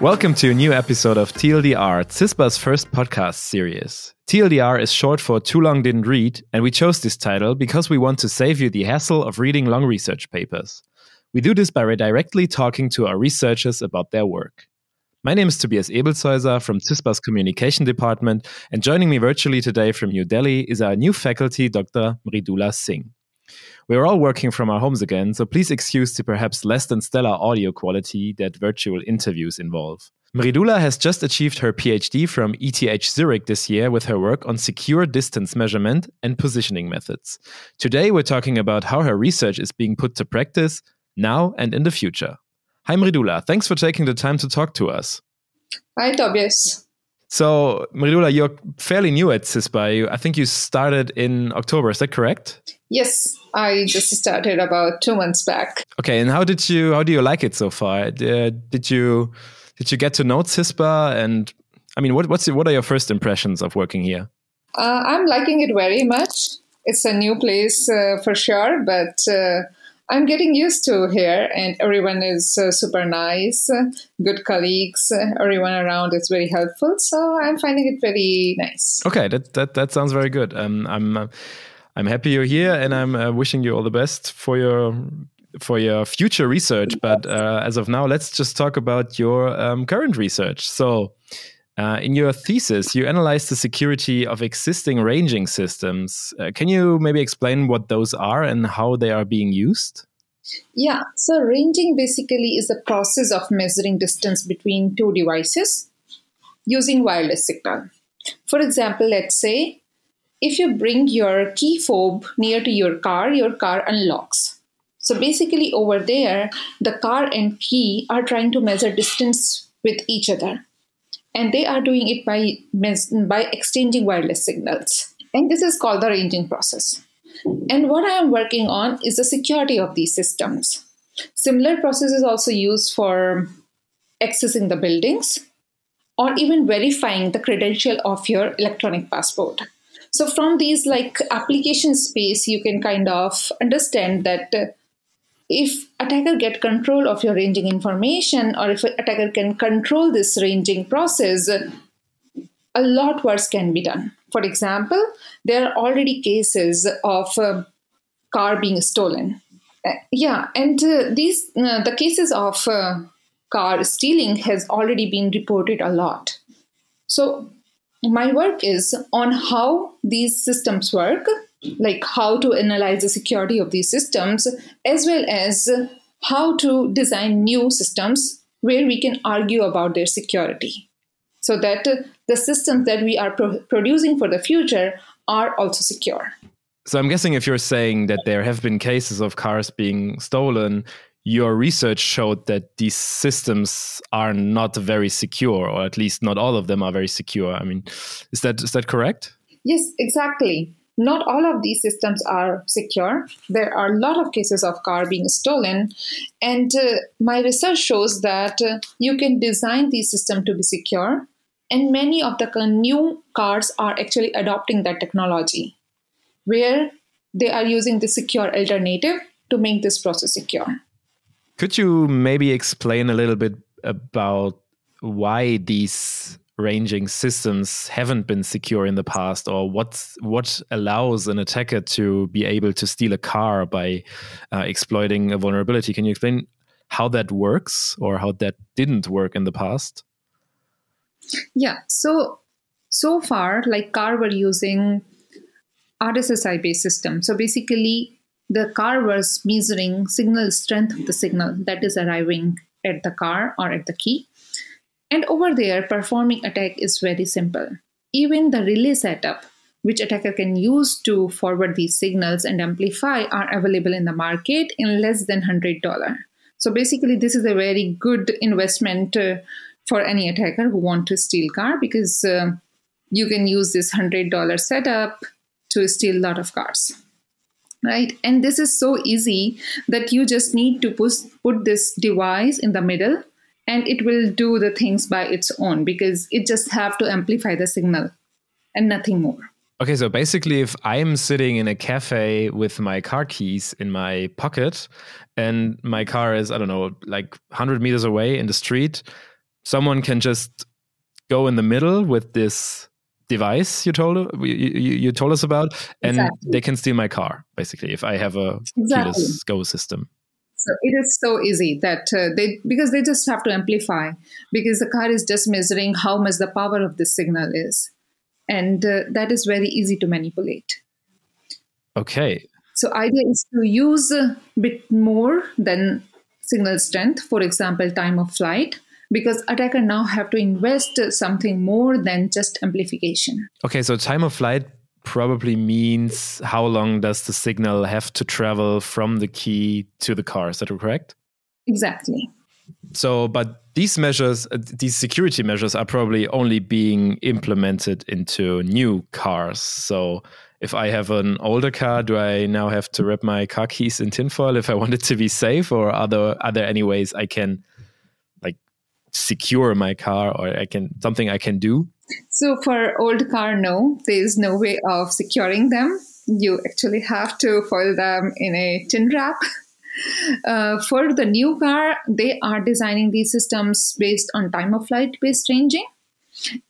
Welcome to a new episode of TLDR, CISPA's first podcast series. TLDR is short for Too Long Didn't Read, and we chose this title because we want to save you the hassle of reading long research papers. We do this by directly talking to our researchers about their work. My name is Tobias Ebelshäuser from CISPA's Communication Department, and joining me virtually today from New Delhi is our new faculty, Dr. Mridula Singh. We are all working from our homes again, so please excuse the perhaps less than stellar audio quality that virtual interviews involve. Mridula has just achieved her PhD from ETH Zurich this year with her work on secure distance measurement and positioning methods. Today, we're talking about how her research is being put to practice now and in the future. Hi, Mridula. Thanks for taking the time to talk to us. Hi, Tobias. So, Mridula, you're fairly new at CISPA. I think you started in October. Is that correct? Yes, I just started about two months back. Okay, and how did you how do you like it so far? Uh, did you did you get to know CISPA? And I mean, what what's what are your first impressions of working here? Uh, I'm liking it very much. It's a new place uh, for sure, but uh, I'm getting used to here, and everyone is uh, super nice, good colleagues. Everyone around is very helpful, so I'm finding it very nice. Okay, that that that sounds very good. Um, I'm uh, I'm happy you're here, and I'm uh, wishing you all the best for your for your future research. But uh, as of now, let's just talk about your um, current research. So. Uh, in your thesis, you analyzed the security of existing ranging systems. Uh, can you maybe explain what those are and how they are being used? Yeah, so ranging basically is a process of measuring distance between two devices using wireless signal. For example, let's say if you bring your key fob near to your car, your car unlocks. So basically, over there, the car and key are trying to measure distance with each other and they are doing it by by exchanging wireless signals. And this is called the ranging process. And what i am working on is the security of these systems. Similar process is also used for accessing the buildings or even verifying the credential of your electronic passport. So from these like application space you can kind of understand that uh, if attacker get control of your ranging information or if attacker can control this ranging process a lot worse can be done. For example there are already cases of uh, car being stolen. Uh, yeah and uh, these uh, the cases of uh, car stealing has already been reported a lot. So my work is on how these systems work like how to analyze the security of these systems, as well as how to design new systems where we can argue about their security so that the systems that we are pro- producing for the future are also secure. So I'm guessing if you're saying that there have been cases of cars being stolen, your research showed that these systems are not very secure, or at least not all of them are very secure. I mean, is that is that correct? Yes, exactly. Not all of these systems are secure. There are a lot of cases of car being stolen, and uh, my research shows that uh, you can design these systems to be secure, and many of the new cars are actually adopting that technology, where they are using the secure alternative to make this process secure. Could you maybe explain a little bit about why these ranging systems haven't been secure in the past or what what allows an attacker to be able to steal a car by uh, exploiting a vulnerability? Can you explain how that works or how that didn't work in the past? Yeah so so far like car were using RSSI based system. So basically the car was measuring signal strength of the signal that is arriving at the car or at the key and over there, performing attack is very simple. Even the relay setup, which attacker can use to forward these signals and amplify, are available in the market in less than $100. So basically, this is a very good investment uh, for any attacker who want to steal car because uh, you can use this $100 setup to steal a lot of cars right and this is so easy that you just need to push, put this device in the middle and it will do the things by its own because it just have to amplify the signal and nothing more Okay, so basically, if I'm sitting in a cafe with my car keys in my pocket and my car is, I don't know, like 100 meters away in the street, someone can just go in the middle with this device you told you, you told us about and exactly. they can steal my car basically if i have a exactly. keyless go system so it is so easy that uh, they because they just have to amplify because the car is just measuring how much the power of the signal is. And uh, that is very easy to manipulate. Okay. So idea is to use a bit more than signal strength for example time of flight because attacker now have to invest something more than just amplification. Okay so time of flight probably means how long does the signal have to travel from the key to the car is that correct? Exactly. So but these measures uh, these security measures are probably only being implemented into new cars. So if I have an older car, do I now have to wrap my car keys in tinfoil if I want it to be safe, or are there are there any ways I can secure my car or I can something I can do? So for old car, no, there is no way of securing them. You actually have to foil them in a tin wrap. Uh, for the new car, they are designing these systems based on time of flight based ranging.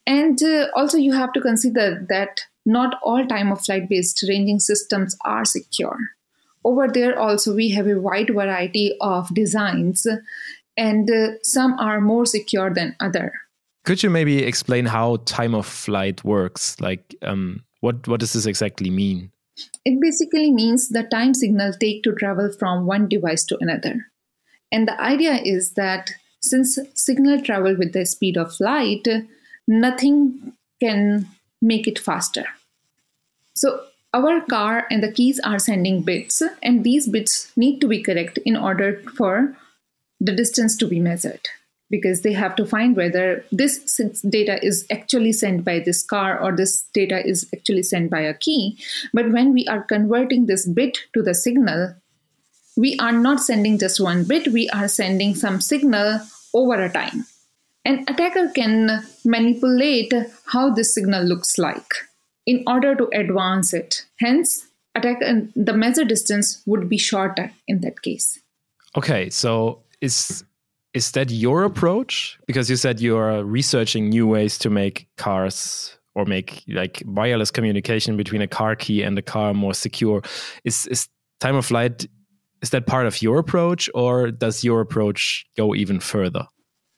And uh, also, you have to consider that not all time of flight based ranging systems are secure. Over there, also, we have a wide variety of designs and uh, some are more secure than other. Could you maybe explain how time of flight works? Like, um, what what does this exactly mean? It basically means the time signal take to travel from one device to another. And the idea is that since signal travel with the speed of light, nothing can make it faster. So our car and the keys are sending bits, and these bits need to be correct in order for the distance to be measured because they have to find whether this data is actually sent by this car or this data is actually sent by a key. But when we are converting this bit to the signal, we are not sending just one bit, we are sending some signal over a time. An attacker can manipulate how this signal looks like in order to advance it. Hence, attack the measure distance would be shorter in that case. Okay, so is is that your approach? Because you said you are researching new ways to make cars or make like wireless communication between a car key and a car more secure. Is is time of flight is that part of your approach or does your approach go even further?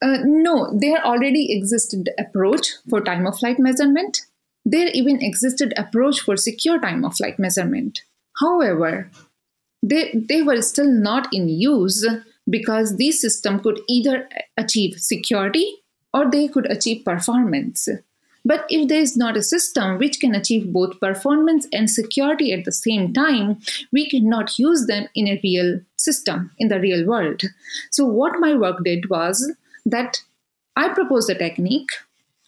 Uh, no, there already existed approach for time of flight measurement. There even existed approach for secure time of flight measurement. However, they, they were still not in use because these systems could either achieve security or they could achieve performance. But if there is not a system which can achieve both performance and security at the same time, we cannot use them in a real system, in the real world. So, what my work did was that I proposed a technique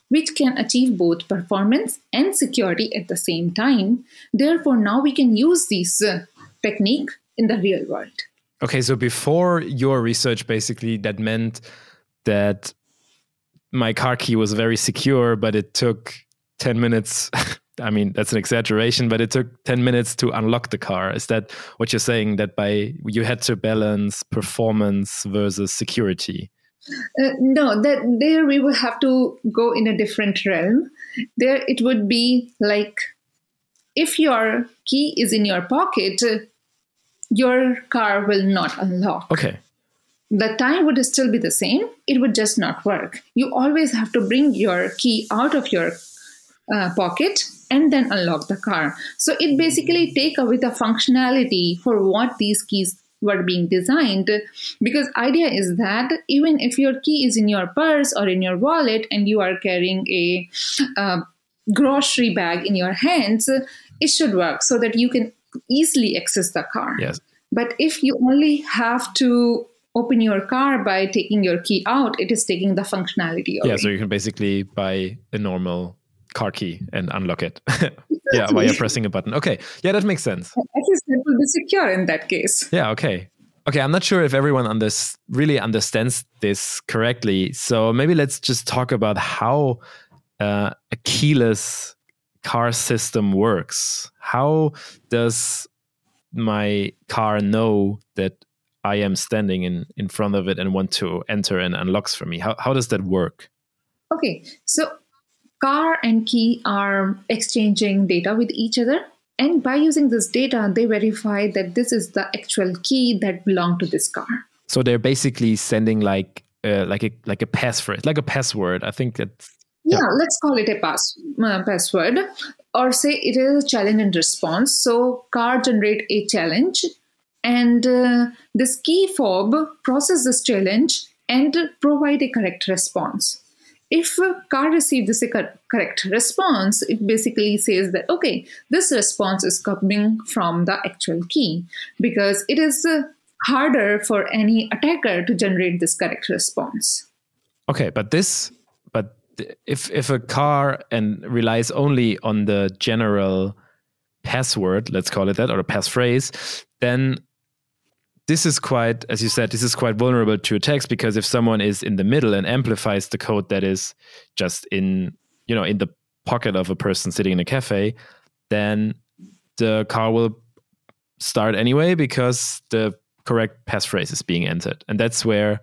which can achieve both performance and security at the same time. Therefore, now we can use this uh, technique in the real world. Okay, so before your research, basically, that meant that my car key was very secure, but it took 10 minutes. I mean, that's an exaggeration, but it took 10 minutes to unlock the car. Is that what you're saying? That by you had to balance performance versus security? Uh, no, that there we would have to go in a different realm. There it would be like if your key is in your pocket, your car will not unlock. Okay. The time would still be the same, it would just not work. You always have to bring your key out of your uh, pocket and then unlock the car. So it basically take away the functionality for what these keys were being designed because idea is that even if your key is in your purse or in your wallet and you are carrying a uh, grocery bag in your hands it should work so that you can easily access the car. Yes. But if you only have to open your car by taking your key out, it is taking the functionality away. Yeah, so you can basically buy a normal car key and unlock it. yeah, while you're pressing a button. Okay, yeah, that makes sense. At least it will be secure in that case. Yeah, okay. Okay, I'm not sure if everyone under- really understands this correctly. So maybe let's just talk about how uh, a keyless car system works. How does my car know that I am standing in, in front of it and want to enter and unlocks for me? How, how does that work? Okay, so car and key are exchanging data with each other. And by using this data, they verify that this is the actual key that belong to this car. So they're basically sending like uh, like a like a passphrase, like a password. I think that's yeah, yeah. let's call it a pass uh, password, or say it is a challenge and response. So car generate a challenge, and uh, this key fob process this challenge and provide a correct response if car receives a correct response, it basically says that, okay, this response is coming from the actual key because it is uh, harder for any attacker to generate this correct response. Okay, but this, but if if a car and relies only on the general password, let's call it that, or a passphrase, then this is quite, as you said, this is quite vulnerable to attacks because if someone is in the middle and amplifies the code that is just in, you know, in the pocket of a person sitting in a cafe, then the car will start anyway because the correct passphrase is being entered, and that's where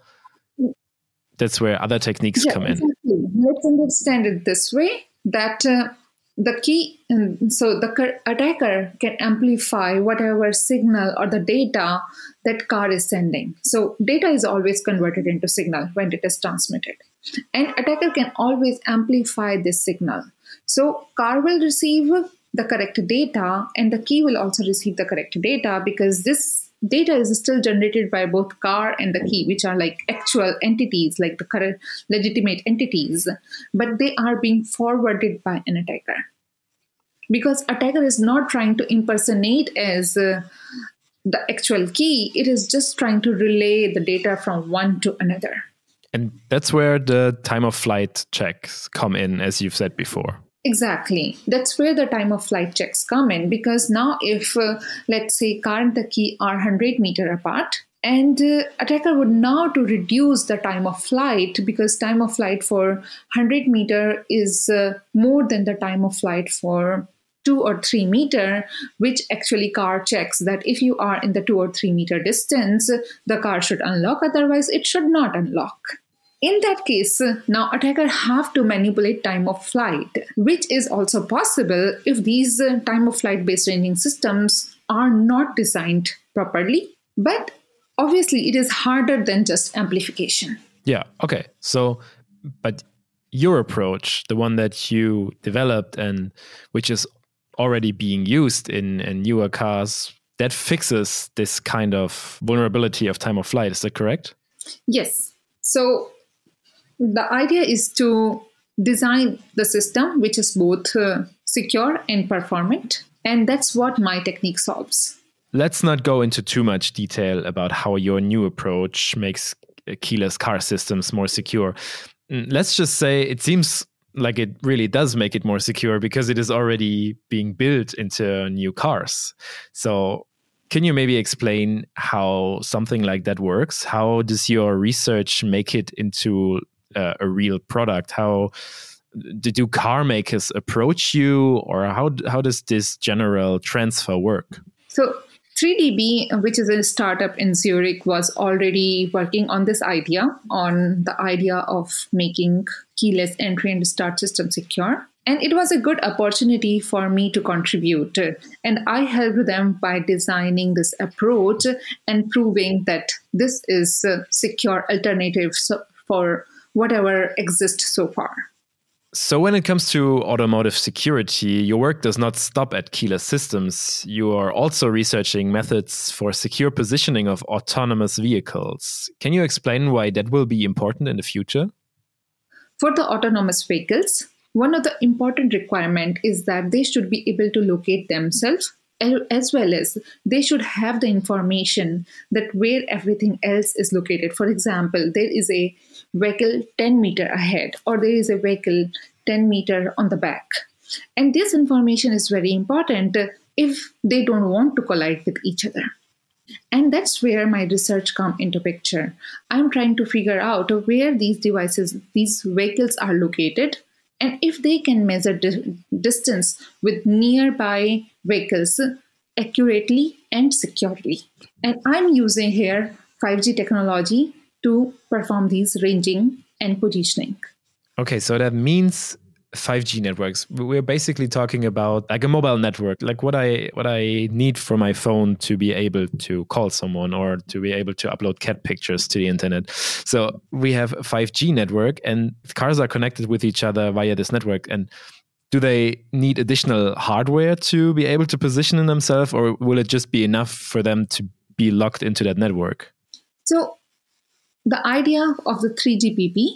that's where other techniques yeah, come in. Exactly. Let's understand it this way: that uh, the key so the attacker can amplify whatever signal or the data that car is sending. So data is always converted into signal when it is transmitted. And attacker can always amplify this signal. So car will receive the correct data and the key will also receive the correct data because this data is still generated by both car and the key which are like actual entities like the current legitimate entities. But they are being forwarded by an attacker. Because attacker is not trying to impersonate as uh, the actual key it is just trying to relay the data from one to another. And that's where the time of flight checks come in as you've said before Exactly. That's where the time of flight checks come in because now, if uh, let's say car and the key are 100 meter apart, and uh, attacker would now to reduce the time of flight because time of flight for 100 meter is uh, more than the time of flight for two or three meter, which actually car checks that if you are in the two or three meter distance, the car should unlock, otherwise it should not unlock. In that case, now attacker have to manipulate time of flight, which is also possible if these uh, time of flight based ranging systems are not designed properly. But obviously, it is harder than just amplification. Yeah. Okay. So, but your approach, the one that you developed and which is already being used in, in newer cars, that fixes this kind of vulnerability of time of flight. Is that correct? Yes. So the idea is to design the system which is both uh, secure and performant. And that's what my technique solves. Let's not go into too much detail about how your new approach makes keyless car systems more secure. Mm, let's just say it seems like it really does make it more secure because it is already being built into new cars. So, can you maybe explain how something like that works? How does your research make it into uh, a real product? How do car makers approach you, or how how does this general transfer work? So 3DB, which is a startup in Zurich, was already working on this idea, on the idea of making keyless entry and start system secure. And it was a good opportunity for me to contribute. And I helped them by designing this approach and proving that this is a secure alternative for whatever exists so far. So, when it comes to automotive security, your work does not stop at keyless systems. You are also researching methods for secure positioning of autonomous vehicles. Can you explain why that will be important in the future? For the autonomous vehicles, one of the important requirements is that they should be able to locate themselves as well as they should have the information that where everything else is located. For example there is a vehicle 10 meter ahead or there is a vehicle 10 meter on the back. And this information is very important if they don't want to collide with each other. And that's where my research come into picture. I'm trying to figure out where these devices these vehicles are located And if they can measure di- distance with nearby vehicles accurately and securely. And I'm using here 5G technology to perform these ranging and positioning. Okay, so that means 5G networks. We're basically talking about like a mobile network, like what I what I need for my phone to be able to call someone or to be able to upload cat pictures to the internet. So we have 5G network and cars are connected with each other via this network and do they need additional hardware to be able to position themselves or will it just be enough for them to be locked into that network? So the idea of the 3GPP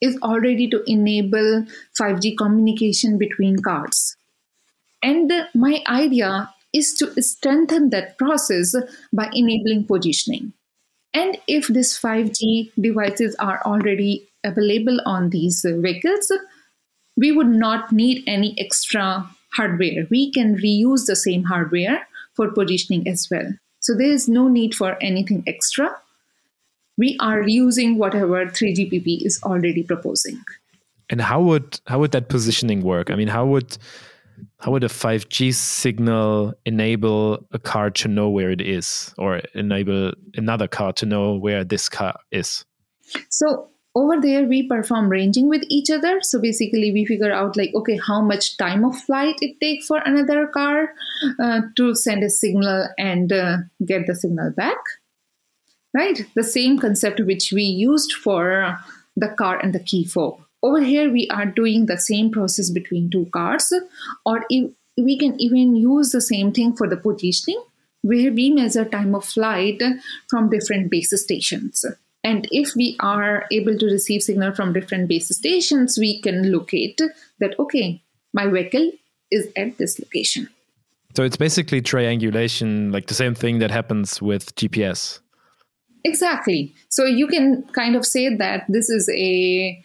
is already to enable 5G communication between cars. And my idea is to strengthen that process by enabling positioning. And if these 5G devices are already available on these vehicles, we would not need any extra hardware. We can reuse the same hardware for positioning as well. So there is no need for anything extra we are using whatever 3GPP is already proposing. And how would how would that positioning work? I mean, how would how would a 5G signal enable a car to know where it is or enable another car to know where this car is? So over there we perform ranging with each other so basically we figure out like okay how much time of flight it takes for another car uh, to send a signal and uh, get the signal back right? The same concept which we used for the car and the key fob. Over here, we are doing the same process between two cars, or we can even use the same thing for the positioning, where we measure time of flight from different base stations. And if we are able to receive signal from different base stations, we can locate that, okay, my vehicle is at this location. So it's basically triangulation, like the same thing that happens with GPS. Exactly. So you can kind of say that this is a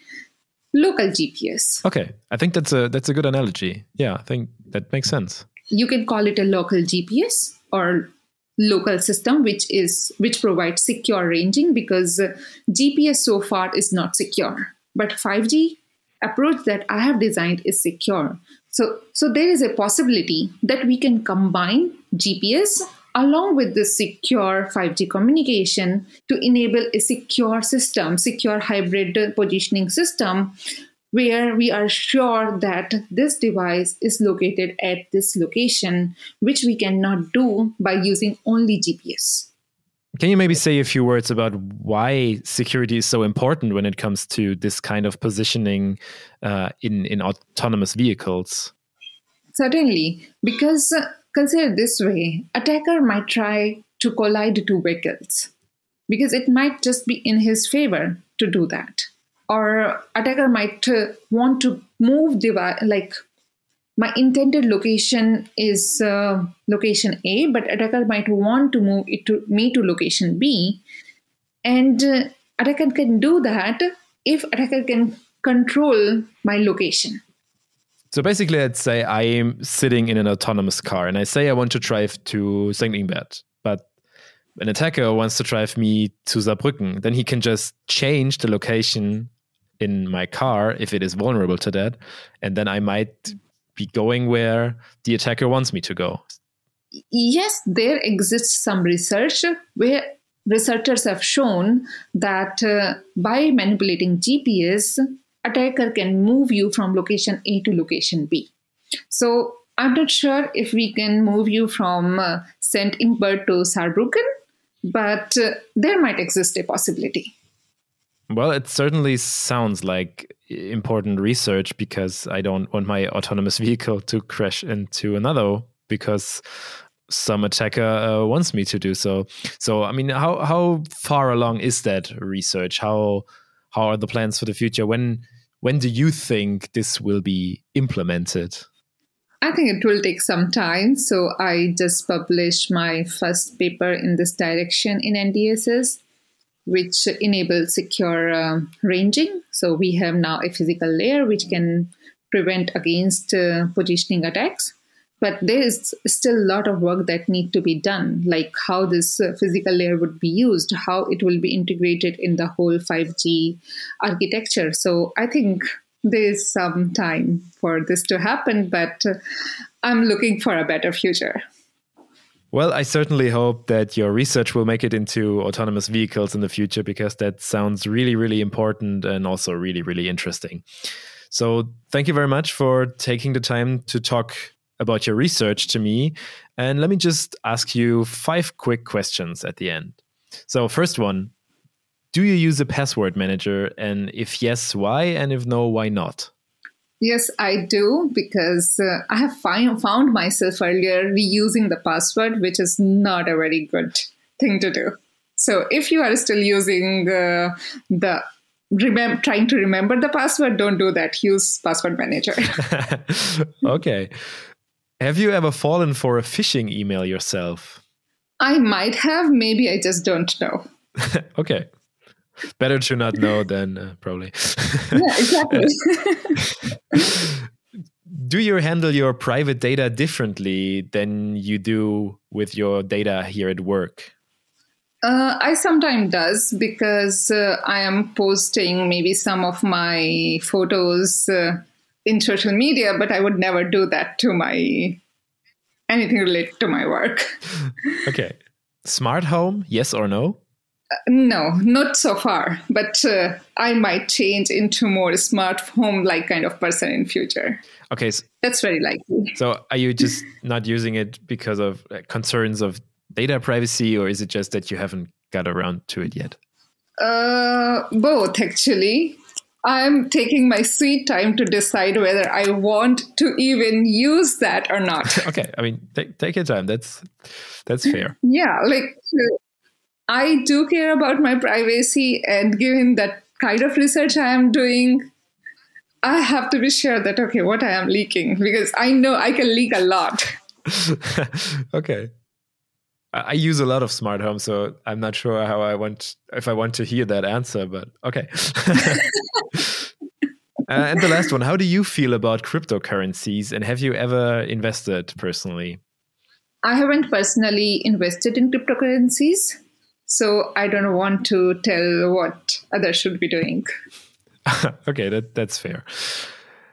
local GPS. Okay, I think that's a that's a good analogy. Yeah, I think that makes sense. You can call it a local GPS or local system which is which provides secure ranging because uh, GPS so far is not secure. But 5G approach that I have designed is secure. So so there is a possibility that we can combine GPS along with the secure 5G communication to enable a secure system, secure hybrid uh, positioning system, where we are sure that this device is located at this location, which we cannot do by using only GPS. Can you maybe say a few words about why security is so important when it comes to this kind of positioning uh, in, in autonomous vehicles? Certainly, because Consider this way attacker might try to collide two vehicles because it might just be in his favor to do that. Or attacker might uh, want to move the like my intended location is uh, location A, but attacker might want to move it to me to location B, and uh, attacker can do that if attacker can control my location. So basically, let's say I am sitting in an autonomous car and I say I want to drive to St. Ingbert, but an attacker wants to drive me to Saarbrücken, then he can just change the location in my car if it is vulnerable to that. And then I might be going where the attacker wants me to go. Yes, there exists some research where researchers have shown that uh, by manipulating GPS, attacker can move you from location A to location B. So I'm not sure if we can move you from uh, St. Ingbert to Saarbrücken, but uh, there might exist a possibility. Well, it certainly sounds like important research because I don't want my autonomous vehicle to crash into another because some attacker uh, wants me to do so. So, I mean, how how far along is that research? How how are the plans for the future? When when do you think this will be implemented? I think it will take some time. So I just published my first paper in this direction in NDSS, which enables secure uh, ranging. So we have now a physical layer which can prevent against uh, positioning attacks but there is still a lot of work that need to be done like how this uh, physical layer would be used how it will be integrated in the whole 5g architecture so i think there's some time for this to happen, but uh, I'm looking for a better future. Well, I certainly hope that your research will make it into autonomous vehicles in the future because that sounds really, really important and also really, really interesting. So, thank you very much for taking the time to talk about your research to me. And let me just ask you five quick questions at the end. So, first one Do you use a password manager? And if yes, why? And if no, why not? Yes, I do because uh, I have find, found myself earlier reusing the password, which is not a very good thing to do. So if you are still using uh, the remember trying to remember the password, don't do that. Use password manager. okay. Have you ever fallen for a phishing email yourself? I might have. Maybe I just don't know. okay. Better to not know than uh, probably. yeah, exactly. do you handle your private data differently than you do with your data here at work? Uh, I sometimes does because uh, I am posting maybe some of my photos uh, in social media, but I would never do that to my anything related to my work. okay, smart home, yes or no? Uh, no, not so far, but uh, I might change into more smart home like kind of person in future. Okay, so, that's very likely. So, are you just not using it because of uh, concerns of data privacy, or is it just that you haven't got around to it yet? Uh, both, actually. I'm taking my sweet time to decide whether I want to even use that or not. okay, I mean, take take your time. That's that's fair. Yeah, like I do care about my privacy, and given that kind of research I am doing, I have to be sure that okay, what I am leaking because I know I can leak a lot. okay. I use a lot of smart home, so I'm not sure how I want if I want to hear that answer, but okay. uh, and the last one, how do you feel about cryptocurrencies and have you ever invested personally? I haven't personally invested in cryptocurrencies, so I don't want to tell what others should be doing. okay, that that's fair.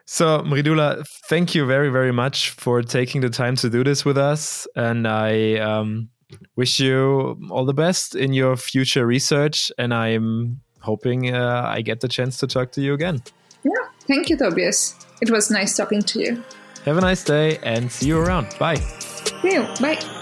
So, Mridula, thank you very, very much for taking the time to do this with us. And I um, wish you all the best in your future research, and I'm hoping uh, I get the chance to talk to you again. Yeah, thank you, Tobias. It was nice talking to you. Have a nice day and see you around. Bye. See you. Bye.